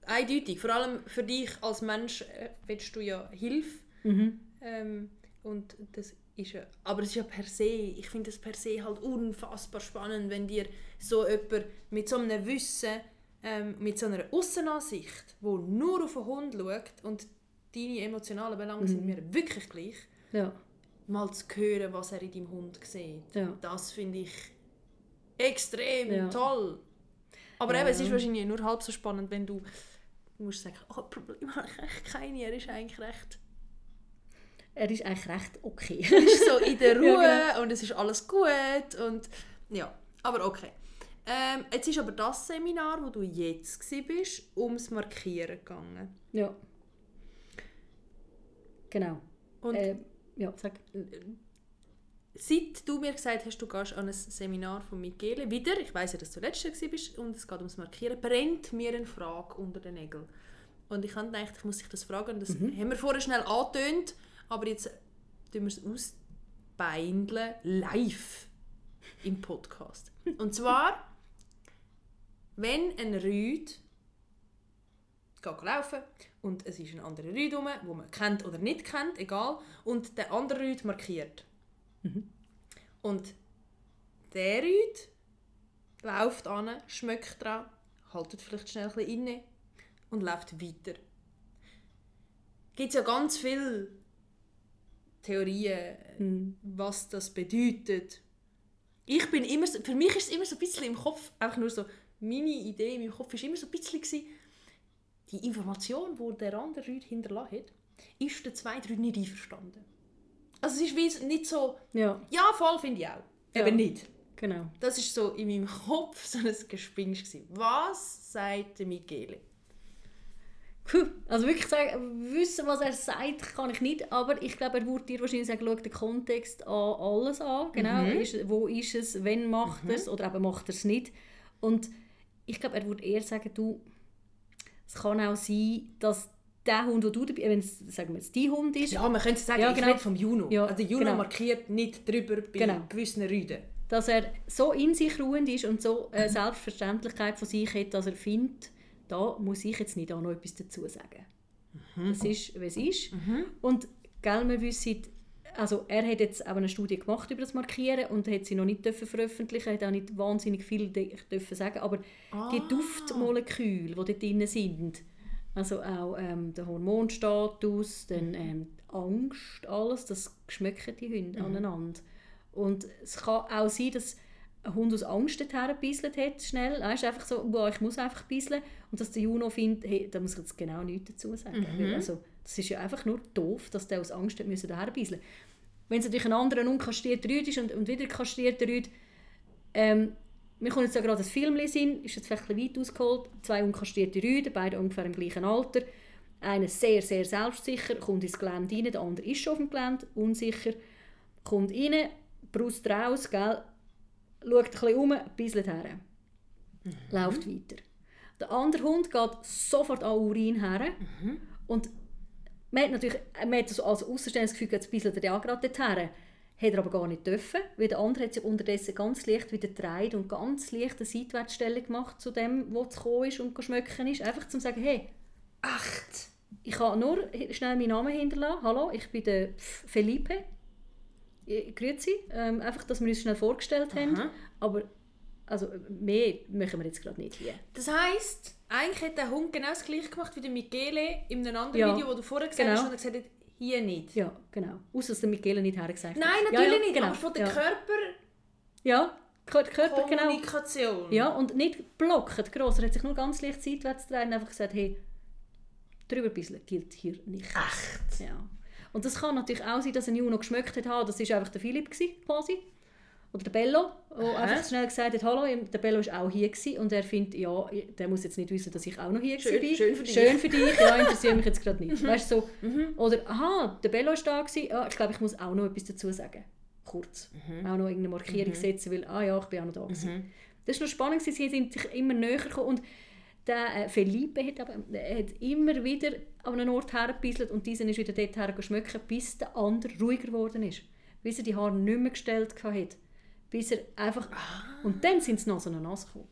Eindeutig. Vor allem für dich als Mensch äh, willst du ja Hilfe. mhm. Ähm, und das ist ja, aber es ist ja per se, ich finde es per se halt unfassbar spannend, wenn dir so jemand mit so einem Wissen, ähm, mit so einer Aussenansicht, wo nur auf den Hund schaut und deine emotionalen Belange sind mir wirklich gleich, ja, mal zu hören, was er in deinem Hund sieht. ja. Das finde ich extrem Ja. toll. Aber eben, es ist wahrscheinlich nur halb so spannend, wenn du, du musst sagen, oh, Problem habe ich echt keine, er ist eigentlich recht Er ist eigentlich recht okay. er ist so in der Ruhe Ja, und es ist alles gut und ja, aber okay. Ähm, jetzt ist aber das Seminar, wo du jetzt bist, ums Markieren gegangen. ja. Genau. Und äh, ja, sag. seit du mir gesagt hast, du gehst an ein Seminar von Michele, wieder, ich weiß ja, dass du letztes Jahr bist und es geht ums Markieren, brennt mir eine Frage unter den Nägeln. Und ich habe gedacht, ich muss dich das fragen, das haben wir vorher schnell angetönt, aber jetzt tun wir es ausbeindeln, live im Podcast. Und zwar, wenn ein Rüd geht laufen und es ist ein anderer Rüd rum, wo man kennt oder nicht kennt, egal, und der andere Rüd markiert. Und der Rüd läuft an, schmeckt dran, haltet vielleicht schnell ein bisschen inne und läuft weiter. Gibt es ja ganz viele Theorien, Mhm. was das bedeutet. Ich bin immer so, für mich ist es immer so ein bisschen im Kopf, einfach nur so, meine Idee in meinem Kopf war immer so ein bisschen, gewesen, die Information, die der andere Rüd hinterlassen hat, ist der zweite Rüd nicht einverstanden. Also es ist nicht so, Ja, ja, voll finde ich auch. Ja. Eben nicht. genau. Das ist so in meinem Kopf so ein Gespinst. Was sagt der Michele? Also wirklich sagen, wissen, was er sagt, kann ich nicht, aber ich glaube, er würde dir wahrscheinlich sagen, schau den Kontext an alles an, genau, Mhm. ist, wo ist es, wenn macht er es oder eben macht er es nicht. Und ich glaube, er würde eher sagen, du, es kann auch sein, dass der Hund, den du dabei, wenn es, sagen wir jetzt, dein Hund ist, Ja, man könnte sagen, Ja, ich genau. rede vom Juno. Ja, also Juno genau. markiert nicht drüber bei Genau. gewissen Rüden. dass er so in sich ruhend ist und so eine Selbstverständlichkeit von sich hat, dass er findet, da muss ich jetzt nicht auch noch etwas dazu sagen. Das ist, wie es ist. Und gell, wir wissen, also er hat jetzt auch eine Studie gemacht über das Markieren und hat sie noch nicht dürfen veröffentlichen, hat auch nicht wahnsinnig viel dürfen sagen, aber die Duftmoleküle, die dort drin sind, also auch ähm, der Hormonstatus, dann ähm, die Angst, alles, das schmecken die Hunde aneinander. Und es kann auch sein, dass ein Hund aus Angst gebisselt hat, schnell. Weißt, du, einfach so, wow, ich muss einfach bisseln. Und dass der Juno findet, hey, da muss ich jetzt genau nichts dazu sagen. Weil, Also, das ist ja einfach nur doof, dass der aus Angst hat müssen. Wenn es natürlich ein anderer unkastrierter Rüd ist und, und wieder ein kastrierter Rüd, ähm, wir kommen jetzt ja gerade das Film sind, ist jetzt vielleicht ein weit ausgeholt, zwei unkastrierte Rüden, beide ungefähr im gleichen Alter. Einer sehr, sehr selbstsicher, kommt ins Gelände rein, der andere ist schon auf dem Gelände, unsicher, kommt rein, Brust raus, gell, schaut ein bisschen um, bisselt her, läuft weiter. Der andere Hund geht sofort an Urin her und man hat natürlich man hat so als Außenstehender das Gefühl, jetzt bisselt er ja gerade dorthin. Hat er aber gar nicht dürfen, weil der andere hat sich unterdessen ganz leicht wieder gedreht und ganz leicht eine Seitwärtsstellung gemacht zu dem, wo es gekommen ist und geschmücken ist. Einfach zum sagen, hey, Echt? ich kann nur schnell meinen Namen hinterlassen. Hallo, ich bin der Felipe. Ja, Grüezi. Ähm, einfach, dass wir uns schnell vorgestellt haben. Aha. Aber also, mehr machen wir jetzt gerade nicht hier. Das heisst, eigentlich hat der Hund genau das gleiche gemacht wie der Michele in einem anderen Ja, Video, das du vorher gesagt genau. hast, und er gesagt hat, hier nicht. Ja, genau. Außer dass der Michele nicht hergesagt hat. Nein, Ja, natürlich ja, nicht, genau. aber von der ja. Ja, Kör- Körper, genau. Körperkommunikation. Ja, und nicht blockt gross. Er hat sich nur ganz leicht seitwärts gedreht und einfach gesagt, hey, drüber ein bisschen gilt hier nicht. Echt? Ja. Und das kann natürlich auch sein, dass ein Juno geschmeckt hat, ha, das war einfach der Philipp gewesen, quasi. Oder der Bello, der Aha. einfach schnell gesagt hat, hallo, der Bello war auch hier gewesen. und er findet, ja, der muss jetzt nicht wissen, dass ich auch noch hier Schön- war. schön für dich. Schön für dich, ja, interessiert mich jetzt gerade nicht. Weißt du, so. Oder, aha, der Bello war da, gewesen. ja, ich glaube, ich muss auch noch etwas dazu sagen. Kurz. Auch noch irgendeine Markierung setzen, weil, ah ja, ich bin auch noch da gewesen. Das war noch spannend, sie sind sich immer näher gekommen und der äh, Felipe hat, aber, der hat immer wieder an einen Ort hergebisselt und dieser ist wieder dort hergeschmückt, bis der andere ruhiger geworden ist. Bis er die Haare nicht mehr gestellt hatte. bis er einfach... Und dann sind sie noch so nass gekommen.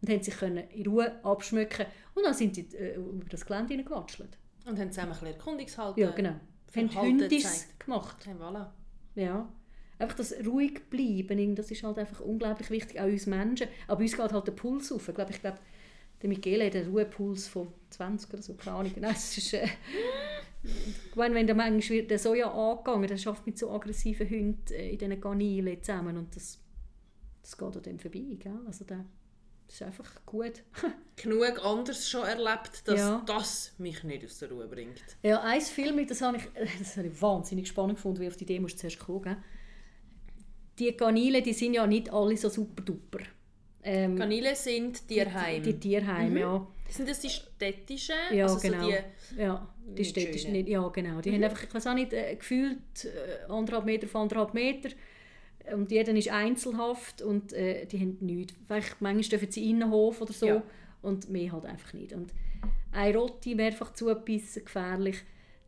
Und haben sich können in Ruhe abschmücken Und dann sind sie äh, über das Gelände hineingewatschelt. Und haben zusammen ein bisschen Erkundungshalten. Ja, genau. Haben Hündis gemacht. Ja, voilà. Ja. Einfach das ruhig bleiben, das ist halt einfach unglaublich wichtig, auch uns Menschen. Aber uns geht halt der Puls auf. Ich glaube, ich glaube der Michele hat einen Ruhepuls von 20 oder so, keine Ahnung. Nein, es ist, äh, meine, wenn der manchmal wird der Soja angegangen, der schafft mit so aggressiven Hunden äh, in diesen Garnilen zusammen und das, das geht an dem vorbei, gell? Also der, das ist einfach gut. Genug anders schon erlebt, dass Ja. das mich nicht aus der Ruhe bringt. Ja, ein Film, das habe ich, das habe ich wahnsinnig spannend gefunden, wie auf die Idee musst du zuerst kommen. gell? Die Garnelen, die sind ja nicht alle so super duper. Ähm, Kanäle sind Tierheim. Die Tierheime, ja. Sind das die städtischen? Ja, also genau. So die, ja, die nicht städtisch schöne. nicht. Ja, genau. Die haben einfach, ich weiß auch nicht, äh, gefühlt äh, anderthalb Meter auf anderthalb Meter. Und jeder ist einzelhaft und äh, die haben nichts. Vielleicht, manchmal dürfen sie in den Hof oder so Ja. und mehr halt einfach nicht. Und eine Rotte mehrfach zugebissen, gefährlich.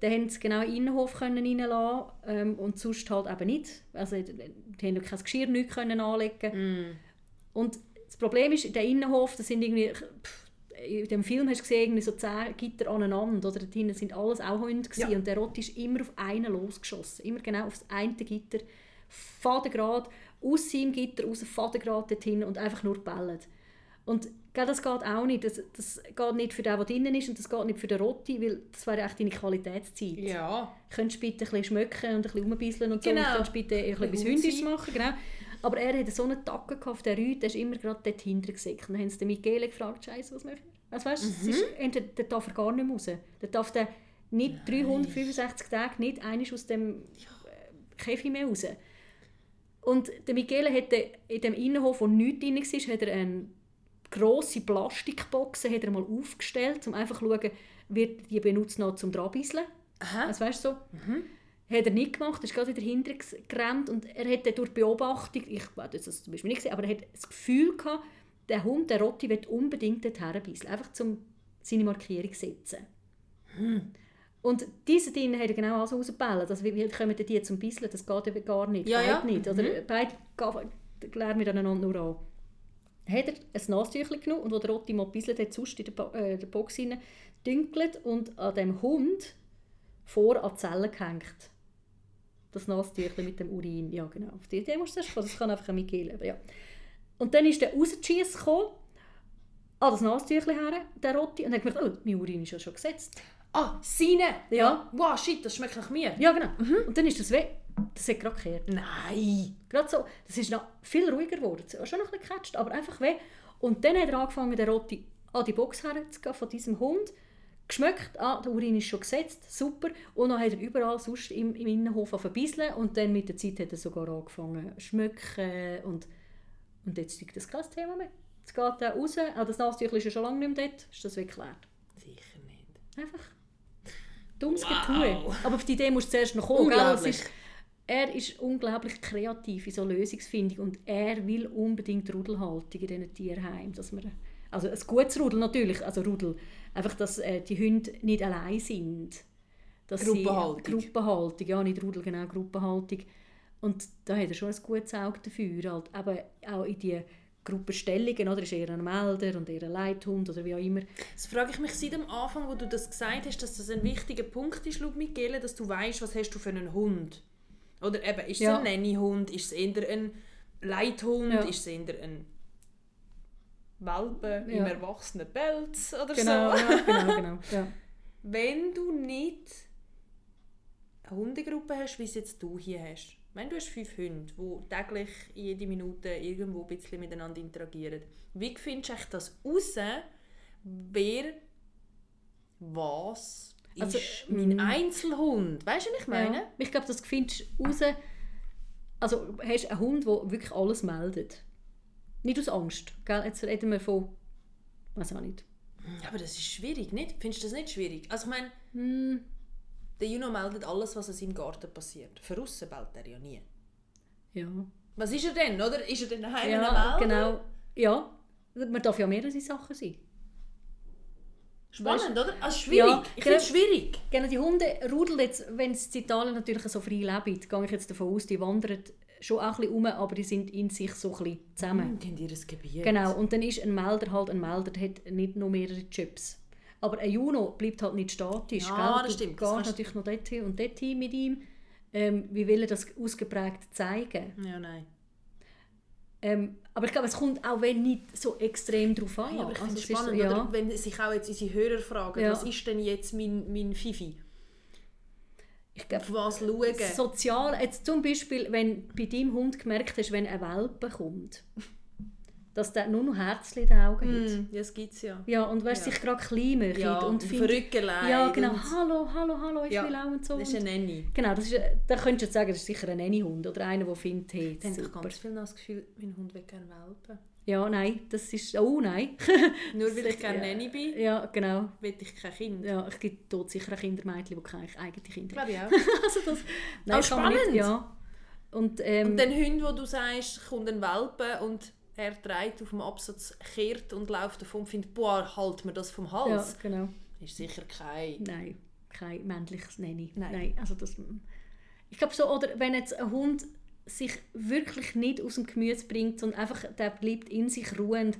Dann haben sie genau in den Innenhof können reinlassen ähm, und sonst halt eben nicht. Also die die haben kein Geschirr nicht können anlegen. Und das Problem ist, der Innenhof, das sind irgendwie, pff, in dem Film hast du gesehen, irgendwie so zehn Gitter aneinander, oder? Dort hinten sind alles auch Hunde. Ja. und der Rott ist immer auf einen losgeschossen, immer genau auf das eine Gitter, fadengrad, aus seinem Gitter raus, fadengrad dorthin und einfach nur bellet. Und gell, das geht auch nicht, das, das geht nicht für den, der drinnen ist und das geht nicht für den Rotti, weil das wäre echt deine Qualitätszeit. ja. Könntest du bitte ein bisschen schmücken und ein bisschen rumbisseln und so. Genau. Und könntest bitte ein bisschen etwas sein. machen, genau. Aber er hatte so einen Tacken auf der Rüte, der ist immer gerade dort hinten gesickt. Dann haben sie den Michele gefragt, «Scheiße, was möchte er?» Also weißt, Mhm. ist, entweder, der darf er gar nicht mehr raus. Der darf der nicht 365 Tage, nicht einmal aus dem äh, Käfig mehr raus. Und der Michele hat den- in dem Innenhof, wo nichts drin war, hat er eine grosse Plastikbox hat er mal aufgestellt, um einfach zu schauen, wird die benutzt noch zum Dranbisseln. Aha. Also weißt du so? Hat er nicht gemacht, er ist gerade wieder hintergerannt und er hat dann durch Beobachtung, ich habe das zum Beispiel nicht gesehen, aber er hat das Gefühl gehabt, der Hund, der Rotti, will unbedingt dort herbeissen, einfach um seine Markierung zu setzen. Und diese Dinge hat er genau auch so rausgebellt. Also wie, wie kommen die zum Bisseln? Das geht eben gar nicht. Ja, beide ja. nicht. Oder beide gehen- lernen miteinander nur an. Hat er ein Nasentüchchen genommen und wo der Rotti mal bisselt hat, sonst in der, Bo äh, der Box rein, dünkelt und an dem Hund vor an die Zelle gehängt. Das Nasentüchchen mit dem Urin. Ja, genau. Auf die Idee musst du erst kommen. Das kann einfach ein Michael haben. Ja. Und dann ist der rausgeschissen gekommen, an das Nasentüchchen her, der Rotti, und hat gemerkt, oh, mein Urin ist ja schon gesetzt. Ah, seine! Ja. Wow, shit, das schmeckt nach mir. Ja, genau. Und dann ist das weg. Das hat gerade gekehrt. Nein! Gerade so. Das ist noch viel ruhiger geworden. Es schon noch ein bisschen gecatcht, aber einfach weh. Und dann hat er angefangen, den Rotti an die Box herzugehen von diesem Hund. Geschmeckt, ah, der Urin ist schon gesetzt, super. Und dann hat er überall sonst im, im Innenhof verbisseln und dann mit der Zeit hat er sogar angefangen zu schmecken und, und jetzt ist das kein Thema mehr. Jetzt geht er raus, auch das Nasentüchlein ist ja schon lange nicht mehr dort, ist das weggeklärt. Sicher nicht. Einfach dummes Wow. Getue. Aber auf die Idee musst du zuerst noch kommen. gell? Er ist unglaublich kreativ in so Lösungsfindung und er will unbedingt Rudelhaltung in diesen Tierheimen. Dass wir, also ein gutes Rudel natürlich, also Rudel, einfach, dass äh, die Hunde nicht allein sind. Dass Gruppenhaltung. Sie, Gruppenhaltung, ja, nicht Rudel, genau, Gruppenhaltung. Und da hat er schon ein gutes Auge dafür, halt, eben auch in die Gruppenstellungen, oder ist er ein Melder und eher ein Leithund oder wie auch immer. Das frage ich mich seit dem Anfang, wo du das gesagt hast, dass das ein wichtiger Punkt ist, laut Michele, dass du weißt, was hast du für einen Hund. Oder eben, ist es Ja. ein Nanny-Hund, ist es eher ein Leithhund, Ja. ist es eher ein Welpe im erwachsenen Pelz oder Genau, so. genau, genau. Ja. Wenn du nicht eine Hundegruppe hast, wie es jetzt du hier hast, wenn du hast fünf Hunde, die täglich jede Minute irgendwo ein bisschen miteinander interagieren, wie findest du das raus, wer was Also, ist mein mm. Einzelhund? Weißt du, was ich meine? Ja. Ich glaube, das findest du raus. Also hast einen Hund, der wirklich alles meldet. Nicht aus Angst. Gell? Jetzt reden wir von. Weiß auch nicht. Aber das ist schwierig, nicht? Findest du das nicht schwierig? Also ich meine, Hm, der Juno meldet alles, was in seinem Garten passiert. Für aussen bellt er ja nie. ja. Was ist er denn, oder? Ist er denn daheim Ja, genau. Ja. Man darf ja mehrere Sachen sein. Spannend, oder? Also schwierig. Ja, ich finde es schwierig. Genau, die Hunde rudeln jetzt, wenn sie in Italien natürlich so frei leben, gehe ich jetzt davon aus, die wandern schon auch ein bisschen rum, aber die sind in sich so ein bisschen zusammen. Die haben ihr Gebiet. Genau, und dann ist ein Melder halt ein Melder, der hat nicht noch mehrere Jobs. Aber ein Juno bleibt halt nicht statisch. Ja, gell? das Du stimmt, das gehst natürlich noch dorthin und dorthin mit ihm. Ähm, wie will er das ausgeprägt zeigen? Ja, nein. Ähm, aber ich glaube, es kommt auch wenn nicht so extrem drauf an. Ja, aber ich Also finde es spannend, so, ja. oder? wenn sich auch jetzt unsere Hörer fragen, Ja. was ist denn jetzt mein, mein Fifi? Ich glaube, Auf was schauen? sozial, jetzt zum Beispiel, wenn du bei deinem Hund gemerkt hast, wenn ein Welpe kommt, dass der nur noch Herzchen in den Augen hat. Hm, ja, das gibt es ja. Ja, und weißt, Ja. sich gerade klein macht Ja, und und findet, ja, genau, hallo, hallo, hallo, ich Ja, will auch und so. Das ist eine Nanny. genau, das ist, da könntest du jetzt sagen, das ist sicher ein Nanny-Hund oder einer, der findet, hey, Dann habe ganz viel das Gefühl, mein Hund will gerne Welpen. Ja, nein, das ist, oh nein. Nur weil ich gerne Ja. Nanny bin, ja, genau. will ich kein Kind. Ja, es gibt dort sicher auch Kindermädchen, die keine eigenen Kinder haben. Glaube ich auch. Also das, kann man spannend. ja. Und, ähm, Und den Hund, wo du sagst, kommt ein Welpe und er dreht auf dem Absatz, kehrt und läuft davon und findet, boah, halt mir das vom ja, Hals. genau. Ist sicher kein... Nein, kein männliches Nanny. Nein. also das, ich glaube so, oder wenn jetzt ein Hund sich wirklich nicht aus dem Gemüse bringt, sondern einfach, der bleibt in sich ruhend,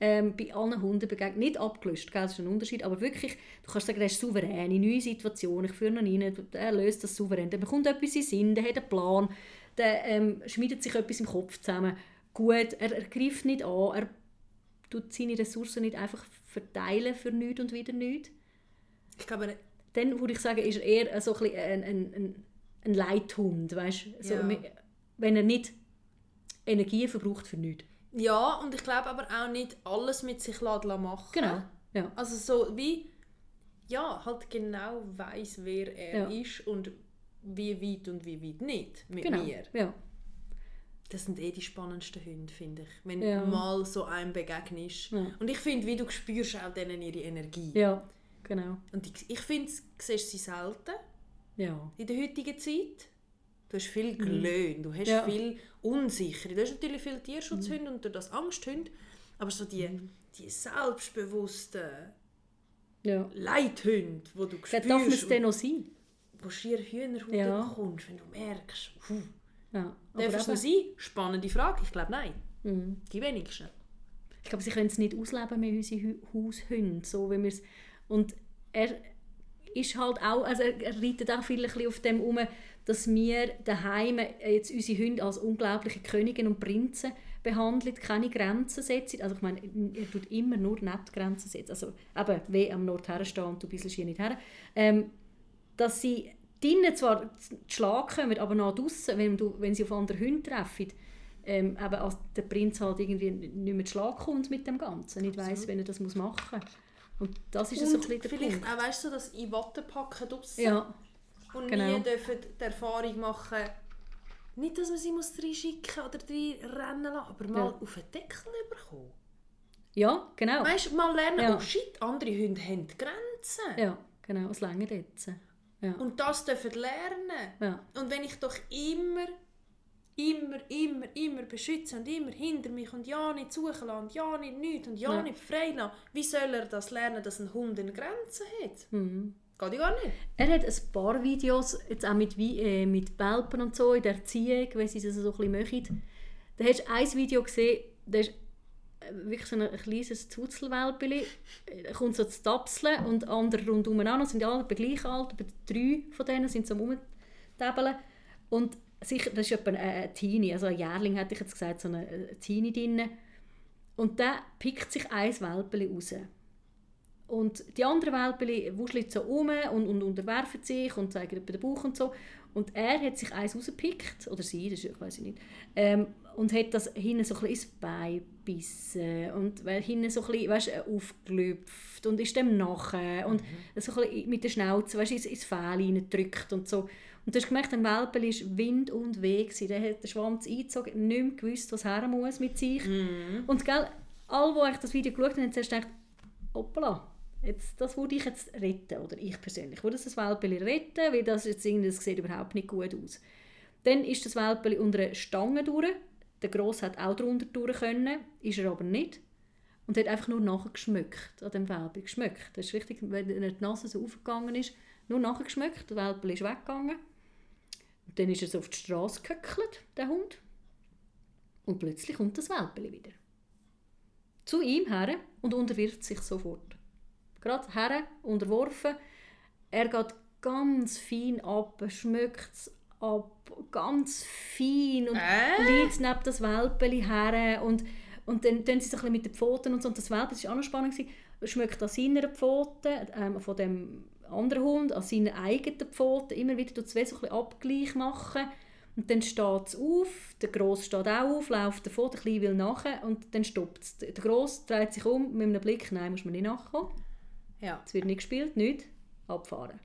ähm, bei allen Hunden begegnet, nicht abgelöst, gell, das ist ein Unterschied, aber wirklich, du kannst sagen, er ist souverän in neue Situationen, ich führe ihn rein, er löst das souverän, der bekommt etwas in Sinn, der hat einen Plan, der ähm, schmiedet sich etwas im Kopf zusammen, gut, er, er greift nicht an, er tut seine Ressourcen nicht einfach verteilen für nichts und wieder nichts Ich glaube, dann würde ich sagen, ist er eher so ein, ein, ein, ein, Leithund, weißt? So, Ja. Wenn er nicht Energie verbraucht für nichts. ja, und ich glaube aber auch nicht alles mit sich lassen machen. Genau. Ja. Also so wie, ja, halt genau weiß wer er Ja. ist und wie weit und wie weit nicht mit Genau. mir. Ja. Das sind eh die spannendsten Hunde, finde ich. Wenn Ja. du mal so einem begegnest. Ja. Und ich finde, wie du spürst auch denen ihre Energie. ja, genau. Und ich, ich finde, du siehst sie selten Ja. in der heutigen Zeit. Du hast viel Glöhn, du hast Mhm. Ja. viel Unsichere. Du hast natürlich viele Tierschutzhunde und durch das Angsthunde. Aber so die, Mhm. die selbstbewussten ja. Leithunde, wo du spürst, darf man es denn noch sein? wo schier Hühnerhaut Ja. bekommst, wenn du merkst, puh, Ja. darf es noch sein? Spannende Frage. Ich glaube, nein. Mhm. Die wenigsten. Ich glaube, sie können es nicht ausleben mit unseren Haushünden, so wie wir. Und er ist halt auch, also er reitet auch viel ein auf dem um, dass wir daheim jetzt unsere Hunde als unglaubliche Königin und Prinzen behandelt, keine Grenzen setzen. Also ich meine, er tut immer nur nett Grenzen setzen. Also eben, wie am Nord herstehen und du bist hier nicht her. Ähm, dass sie drinnen zwar zu Schlag kommen, aber nach draussen, wenn, du, wenn sie auf andere Hunde treffen, ähm, eben als der Prinz halt irgendwie nicht mehr zu Schlag kommt mit dem Ganzen, nicht weiss, wenn er das muss machen muss. Und das ist so ein Und bisschen der vielleicht Punkt. auch, weißt du, das in Watte packen draussen. Ja, Und genau. nie dürfen die Erfahrung machen, nicht, dass man sie muss reinschicken oder rennen lassen, aber mal Ja. auf den Deckel bekommen. ja, genau. Weißt du, mal lernen, Ja. oh shit, andere Hunde haben Grenzen. Ja, genau, es länger jetzt. Ja, Und das dürfen lernen. ja, Und wenn ich doch immer, immer, immer, immer beschütze und immer hinter mich und ja nicht suchen lasse und ja nicht nichts und ja, Ja. nicht frei lasse, wie soll er das lernen, dass ein Hund eine Grenze hat? mhm. Geht ja gar nicht. Er hat ein paar Videos, jetzt auch mit, äh, mit Welpen und so, in der Erziehung, wenn sie das so ein bisschen machen. Da hast du ein Video gesehen, da ist wirklich so ein kleines Zuzelwelpeli, äh, kommt so zu tapseln und andere rundum an, sind alle etwa gleich alt, aber drei von denen sind so Rumtäbeln. Und sicher, das ist etwa ein, ein Teenie, also ein Jährling hätte ich jetzt gesagt, so ein ein Teenie drin. Und der pickt sich ein Welpeli raus. Und die anderen Welpen wuscheln so um und, und unterwerfen sich und zeigen den Bauch und so. Und er hat sich eins rausgepickt, oder sie, das weiß ich nicht, ähm, und hat das hinten so ein bisschen ins Bein gebissen und weil hinten so ein bisschen, weißt, aufgelüpft und ist dem nachher und so ein bisschen mit der Schnauze weißt, ins, ins Fell reingedrückt und so. Und du hast gemerkt, ein Welpen war Wind und Weg. Der hat den Schwanz eingezogen, nicht mehr gewusst, was her muss mit sich. Und gell, alle, die das Video geschaut haben, haben zuerst gedacht, hoppla, jetzt, das würde ich jetzt retten, oder ich persönlich, würde das Welpeli retten, weil das, jetzt irgendwie, das sieht überhaupt nicht gut aus. Dann ist das Welpeli unter einer Stange durch, der Gross hat auch drunter durch können, ist er aber nicht. Und hat einfach nur nachher geschmückt, an dem Welpeli geschmückt. Das ist richtig, wenn die Nase so aufgegangen ist, nur nachher geschmückt, der Welpeli ist weggegangen. Und dann ist er so auf die Straße gehöckelt, der Hund. Und plötzlich kommt das Welpeli wieder. Zu ihm her und unterwirft sich sofort. Gerade her, unterworfen. Er geht ganz fein ab, schmückt es ab, ganz fein und Äh? liegt neben das Welpeli her und, und dann tun sie sich ein bisschen mit den Pfoten und so. Und das Welpeli, das war auch noch spannend, schmückt an seiner Pfote, ähm, von dem anderen Hund, an seinen eigenen Pfoten, immer wieder zwei so ein bisschen Abgleich machen. Und dann steht es auf, der Gross steht auch auf, läuft davon, der Kleine will nachher und dann stoppt es. Der Gross dreht sich um mit einem Blick, nein, muss man nicht nachkommen. Ja. Es wird nicht gespielt, nichts, abfahren.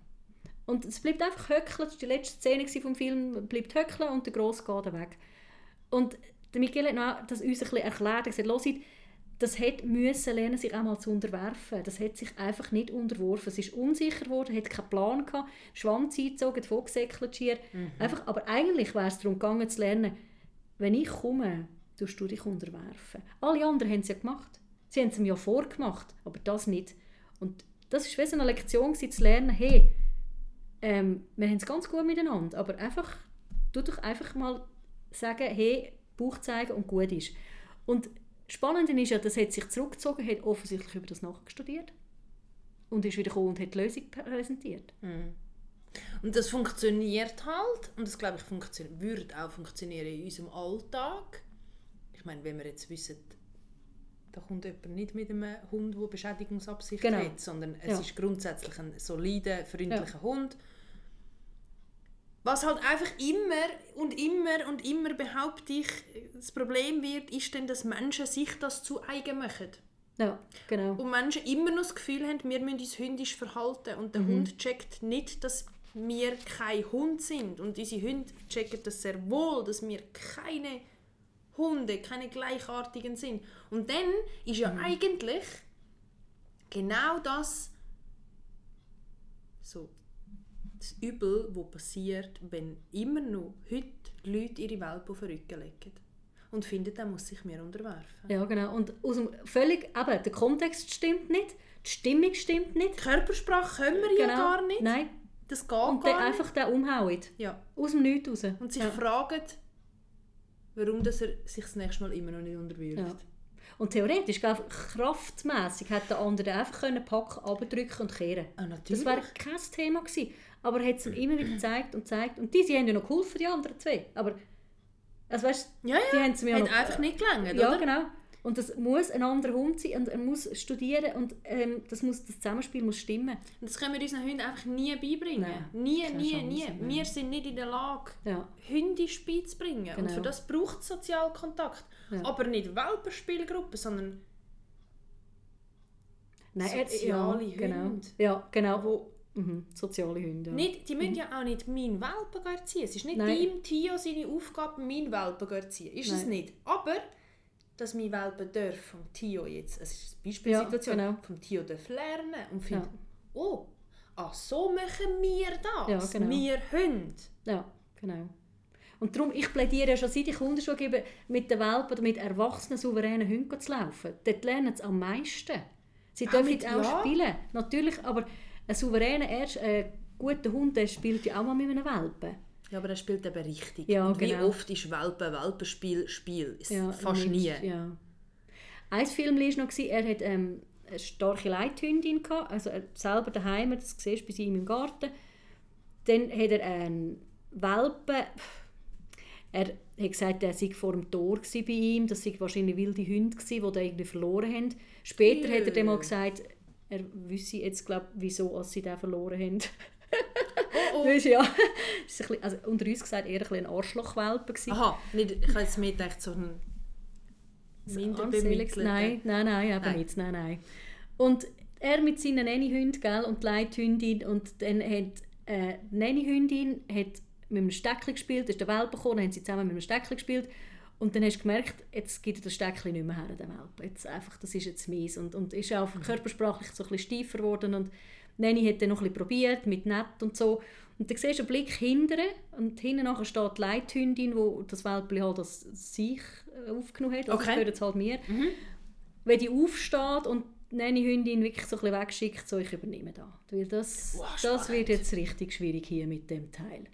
Und es bleibt einfach höckeln, das war die letzte Szene vom Film, bleibt höckeln und der Gross geht weg. Und der Michael hat noch das uns ein bisschen erklärt, er hat gesagt, «Hört, das hat müssen lernen, sich einmal zu unterwerfen. Das hat sich einfach nicht unterworfen. Es ist unsicher geworden, hat keinen Plan gehabt, Schwanz eingezogen, vorgesäckelt schier. Einfach, aber eigentlich wäre es darum gegangen zu lernen, wenn ich komme, tust du dich unterwerfen. Alle anderen haben es ja gemacht. Sie haben es mir ja vorgemacht, aber das nicht. Und das war wie so eine Lektion zu lernen, hey, ähm, wir haben es ganz gut miteinander, aber einfach, tu doch einfach mal sagen, hey, Bauch zeigen und gut ist. Und das Spannende ist ja, das hat sich zurückgezogen, hat offensichtlich über das nachgestudiert und ist wieder gekommen und hat die Lösung präsentiert. Und das funktioniert halt. Und das, glaube ich, würde auch funktionieren in unserem Alltag. Ich meine, wenn wir jetzt wissen, da kommt jemand nicht mit einem Hund, der Beschädigungsabsicht Genau. hat, sondern es Ja. ist grundsätzlich ein solider, freundlicher Hund. Was halt einfach immer und immer und immer behaupte ich, das Problem wird, ist dann, dass Menschen sich das zu eigen machen. Ja, genau. Und Menschen immer noch das Gefühl haben, wir müssen uns hündisch verhalten. Und der Hund checkt nicht, dass wir kein Hund sind. Und unsere Hunde checken das sehr wohl, dass wir keine Hunde, keine gleichartigen sind. Und dann ist ja eigentlich genau das so das Übel, das passiert, wenn immer noch heute Leute ihre Welpen auf den Rücken legen. Und finden, dann muss sich mir unterwerfen. Ja, genau. Und aus dem völlig, eben, der Kontext stimmt nicht, die Stimmung stimmt nicht. Körpersprache können wir ja Genau. gar nicht. Nein. Das geht Und gar nicht. einfach den umhauen. Ja. Aus dem Nichts raus. Und sich ja. fragen, warum dass er sich das nächste Mal immer noch nicht unterwirft. Ja. Und theoretisch, gell, kraftmässig, hätte der andere einfach können packen, abdrücken und kehren. Ah. Das wäre kein Thema gewesen. Aber er hat es ihm immer wieder gezeigt und gezeigt. Und die, sie haben ja noch geholfen, die anderen zwei. Aber, also weißt, ja, ja. die haben es mir Hat noch... einfach nicht gelangt, Ja, oder? genau. Und das muss ein anderer Hund sein und er muss studieren und ähm, das, muss, das Zusammenspiel muss stimmen. Und Das können wir unseren Hunden einfach nie beibringen. Nein, nie, nie, Chance, nie. nein. Wir sind nicht in der Lage, Ja. Hundisch beizubringen. Und Genau. für das braucht es Sozialkontakt. Ja. Aber nicht Welpenspielgruppen, sondern Nein, Soziale ja, genau. Hunde. Ja, genau. wo Mhm. Soziale Hunde. Ja. nicht, die müssen ja auch nicht meinen Welpen erziehen. Es ist nicht Nein. deinem Tio seine Aufgabe, meinen Welpen zu erziehen. Ist es Nein. nicht. Aber, dass mein Welpen darf vom Tio jetzt, es ist eine Beispielsituation, Ja, genau. vom Tio darf lernen und findet, Ja. oh, ah, so machen wir das. Ja, genau. Wir Hunde. Ja, genau. Und darum, ich plädiere ja schon seit ich Hundeschule gebe, mit den Welpen oder mit erwachsenen, souveränen Hunden zu laufen. Dort lernen sie am meisten. Sie Auch dürfen mit- auch ja. spielen, natürlich, aber ein souveräner, erst, äh, guter Hund, der spielt ja auch mal mit einem Welpen. Ja, aber er spielt eben richtig. Ja, und wie genau. oft ist Welpen, Welpenspiel, Spiel? Ist Ja, Fast nie. Ja. Ein Film war noch, er hat ähm, eine starke Leithündin, gehabt, also er selber daheim, das siehst du bei ihm im Garten. Dann hat er einen Welpen, er hat gesagt, er sei vor dem Tor bei ihm, das sei wahrscheinlich wilde Hunde die den irgendwie verloren haben. Später hat er dann mal gesagt, er wüsste jetzt, glaub, wieso als sie den verloren haben. Oh, ist ja, ist ein bisschen, also unter uns gesagt, eher ein, ein Arschlochwelpe gewesen. Aha, nicht, ich habe jetzt mehr gedacht, so ein minder bemittelter. Nein, nein, nein, eben Nein. nicht. Nein, nein. Und er mit seinen Nannyhunden, gell, und die Leithündin, und dann hat äh, die Nannyhündin hat mit einem Steckli gespielt, ist der Welpe gekommen, dann haben sie zusammen mit einem Steckli gespielt und dann hast du gemerkt, jetzt gibt er das Steckli nicht mehr her, der Welpe. Jetzt einfach, das ist jetzt mies und, und ist auch körpersprachlich so ein bisschen steifer geworden und Nanny hat dann noch ein bisschen probiert, mit nett und so. Und dann siehst du einen Blick hinten und hinten nachher steht die Leithündin, die das Welpe halt als sich äh, aufgenommen hat, also Okay. das gehört jetzt halt mir. Mhm. Wenn die aufsteht und die Nanny-Hündin wirklich so ein bisschen wegschickt, so ich übernehme da. Weil das, Wow, das wird jetzt richtig schwierig hier mit dem Teil.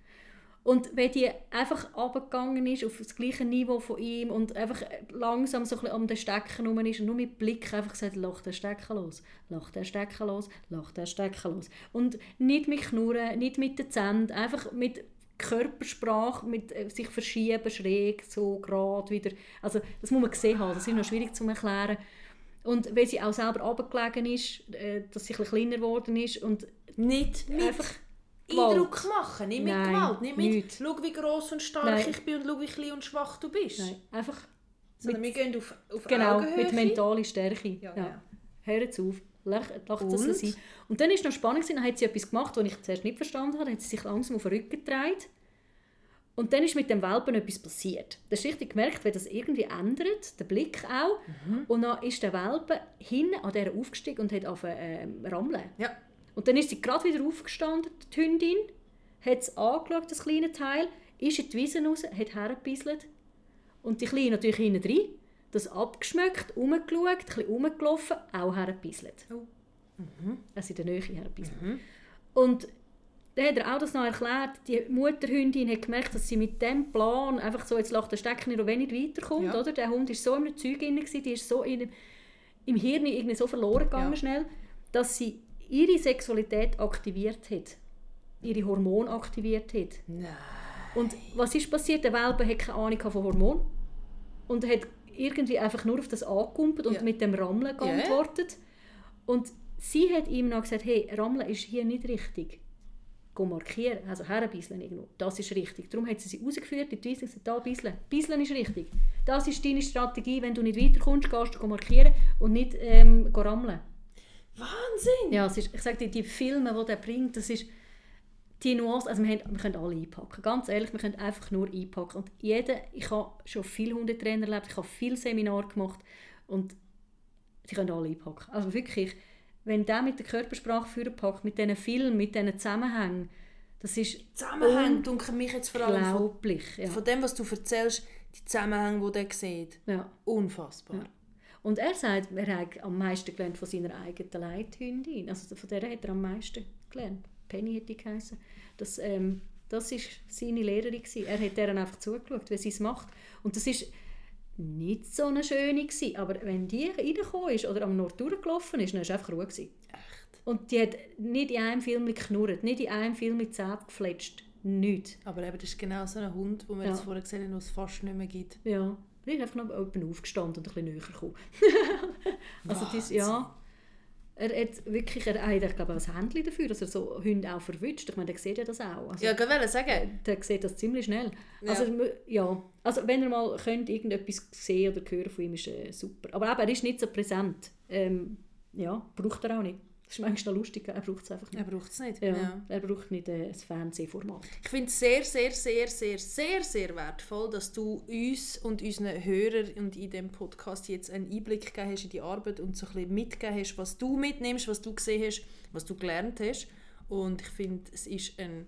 Und wenn die einfach abgegangen ist auf das gleiche Niveau von ihm und einfach langsam so ein bisschen um den Stecken herum ist und nur mit Blick einfach gesagt, lach den Stecken los, lach den Stecken los, lach den Stecken los. Und nicht mit Knurren, nicht mit den Zähnen, einfach mit Körpersprache, mit äh, sich verschieben, schräg, so gerade wieder. Also das muss man gesehen haben, das ist noch schwierig zu erklären. Und wenn sie auch selber abgelegen ist, äh, dass sie ein bisschen kleiner geworden ist und Nicht einfach Eindruck machen, nicht mit Nein, Gewalt, nicht mit nicht. «Schau, wie gross und stark Nein. ich bin und schau, wie klein und schwach du bist». Nein, einfach Sondern wir gehen auf, auf genau, Augenhöhe. mit mentaler Stärke. Ja, Ja. Hör jetzt auf, lach, lach das Und? sein. Und dann ist noch spannend, dann hat sie etwas gemacht, was ich zuerst nicht verstanden habe. Dann hat sie sich langsam auf den Rücken gedreht. Und dann ist mit dem Welpen etwas passiert. Da ist richtig gemerkt, wenn das irgendwie ändert, der Blick auch. Mhm. Und dann ist der Welpe hinten an der aufgestiegen und hat angefangen ähm, rammeln. Ja. Und dann ist sie gerade wieder aufgestanden, die Hündin, hat es angeschaut, das kleine Teil, ist in die Wiese raus, hat hergebisselt. Und die Kleine natürlich hinten drin, das abgeschmeckt, umgeschaut, ein bisschen rumgelaufen, auch hergebisselt. Oh. Also in der Nähe hergebisselt. Und dann hat er auch das noch erklärt, die Mutterhündin hat gemerkt, dass sie mit dem Plan einfach so, jetzt lacht der Stecker nicht, wenn nicht weiterkommt, Ja. oder? Der Hund ist so in einem Zeug drin, die ist so in im Hirn irgendwie so verloren gegangen Ja. schnell, dass sie ihre Sexualität aktiviert hat. Ihre Hormone aktiviert hat. Nein. Und was ist passiert? Der Welpe hat keine Ahnung von Hormonen und hat irgendwie einfach nur auf das angekumpelt und Ja. mit dem Rammeln geantwortet. Und sie hat ihm noch gesagt, hey, Rammeln ist hier nicht richtig. Go markieren, also herbisseln irgendwo. Das ist richtig. Darum hat sie sie rausgeführt die und gesagt, da bisseln. Bisseln ist richtig. Das ist deine Strategie, wenn du nicht weiterkommst, gehst du markieren und nicht ähm, rammeln. Wahnsinn! Ja, es ist, ich sage dir, die Filme, die er bringt, das ist die Nuance, also wir, haben, wir können alle einpacken. Ganz ehrlich, wir können einfach nur einpacken. Und jeder, ich habe schon viele Hundetrainer erlebt, ich habe viele Seminare gemacht und die können alle einpacken. Also wirklich, wenn der mit der Körpersprache vorpackt, mit diesen Filmen, mit diesen Zusammenhängen, das ist Zusammenhänge dunkeln mich jetzt vor allem von. Ja. von dem, was du erzählst, die Zusammenhänge, die der sieht. Ja. Unfassbar. Ja. Und er sagt, er hat am meisten gelernt von seiner eigenen Leithündin. Also von der hat er am meisten gelernt. Penny hätte die geheißen. Das, ähm, das ist seine Lehrerin gewesen. Er hat deren einfach zugeschaut, wie sie es macht. Und das ist nicht so eine schöne gewesen. Aber wenn die reingekommen ist oder am Nord durchgelaufen ist, dann war es einfach Ruhe. Gewesen. Echt. Und die hat nicht in einem Film geknurrt, nicht in einem Film mit Zähnen gefletscht. Nichts. Aber eben, das ist genau so ein Hund, den wir Ja. jetzt vorher gesehen haben, den es fast nicht mehr gibt. Ja. Die ist einfach noch jemand aufgestanden und ein bisschen näher gekommen. also das, ja. Er hat wirklich, er hat, ich glaube, ein Händchen dafür, dass er so Hunde auch verwünscht. Ich meine, der sieht ja das auch. Also, Ja, ich wollte sagen. Der sieht das ziemlich schnell. Ja. Also, ja. also wenn ihr mal könnt, irgendetwas sehen oder hören von ihm, ist äh, super. Aber eben, er ist nicht so präsent. Ähm, ja, braucht er auch nicht. Ist manchmal lustig, er braucht es einfach Er nicht. braucht es nicht. Ja, Ja. Er braucht nicht äh, ein Fernsehformat. Ich finde es sehr, sehr, sehr, sehr, sehr, sehr wertvoll, dass du uns und unseren Hörern und in diesem Podcast jetzt einen Einblick gegeben hast in die Arbeit und so ein bisschen mitgegeben hast, was du mitnimmst, was du gesehen hast, was du gelernt hast. Und ich finde, es ist eine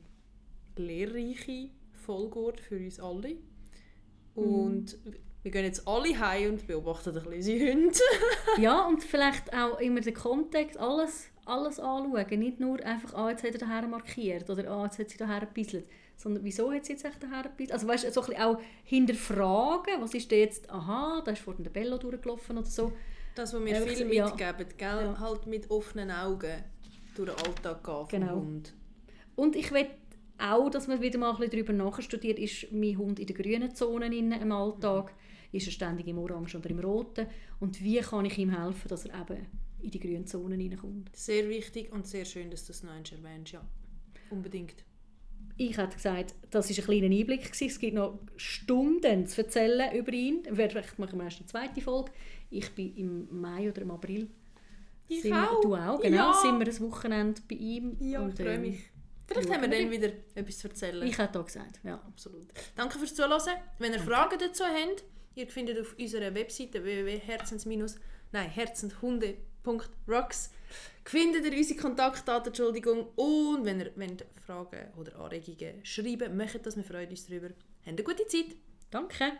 lehrreiche Folge für uns alle. Und wir gehen jetzt alle heim und beobachten ein bisschen unsere Hunde. ja, und vielleicht auch immer den Kontext, alles, alles anschauen. Nicht nur einfach, ah, jetzt hat er daher markiert oder ah, jetzt hat sie daher gebisselt. Sondern wieso hat sie jetzt echt daher gebisselt? Also weißt du, so ein bisschen auch hinterfragen, was ist denn jetzt, aha, da ist vor der Bello durchgelaufen oder so. Das, was wir viel ja. mitgeben, gell? Ja. halt mit offenen Augen durch den Alltag gehen vom Genau. Hund. Und ich will auch, dass man wieder mal ein bisschen darüber nachstudiert, ist mein Hund in der grünen Zone im Alltag, ist er ständig im Orange oder im Roten und wie kann ich ihm helfen, dass er eben in die grünen Zonen hineinkommt. Sehr wichtig und sehr schön, dass du das noch erwähnst, ja. Unbedingt. Ich hätte gesagt, das war ein kleiner Einblick. Gewesen. Es gibt noch Stunden zu erzählen über ihn. Vielleicht machen wir erst eine zweite Folge. Ich bin im Mai oder im April. Ich sind wir, auch. Du auch, genau. Ja. Sind wir ein Wochenende bei ihm. Ja, Und, ich freue ähm, mich. Vielleicht haben wir wir dann wieder etwas zu erzählen. Ich hätte auch gesagt, ja. Absolut. Danke fürs Zuhören. Wenn ihr Fragen dazu habt, ihr findet auf unserer Webseite www.herzens- nein, herzenshunde.rocks findet ihr unsere Kontaktdaten, Entschuldigung. Und wenn ihr wollt, Fragen oder Anregungen schreiben möchtet, das wir freuen uns darüber. Habt eine gute Zeit. Danke.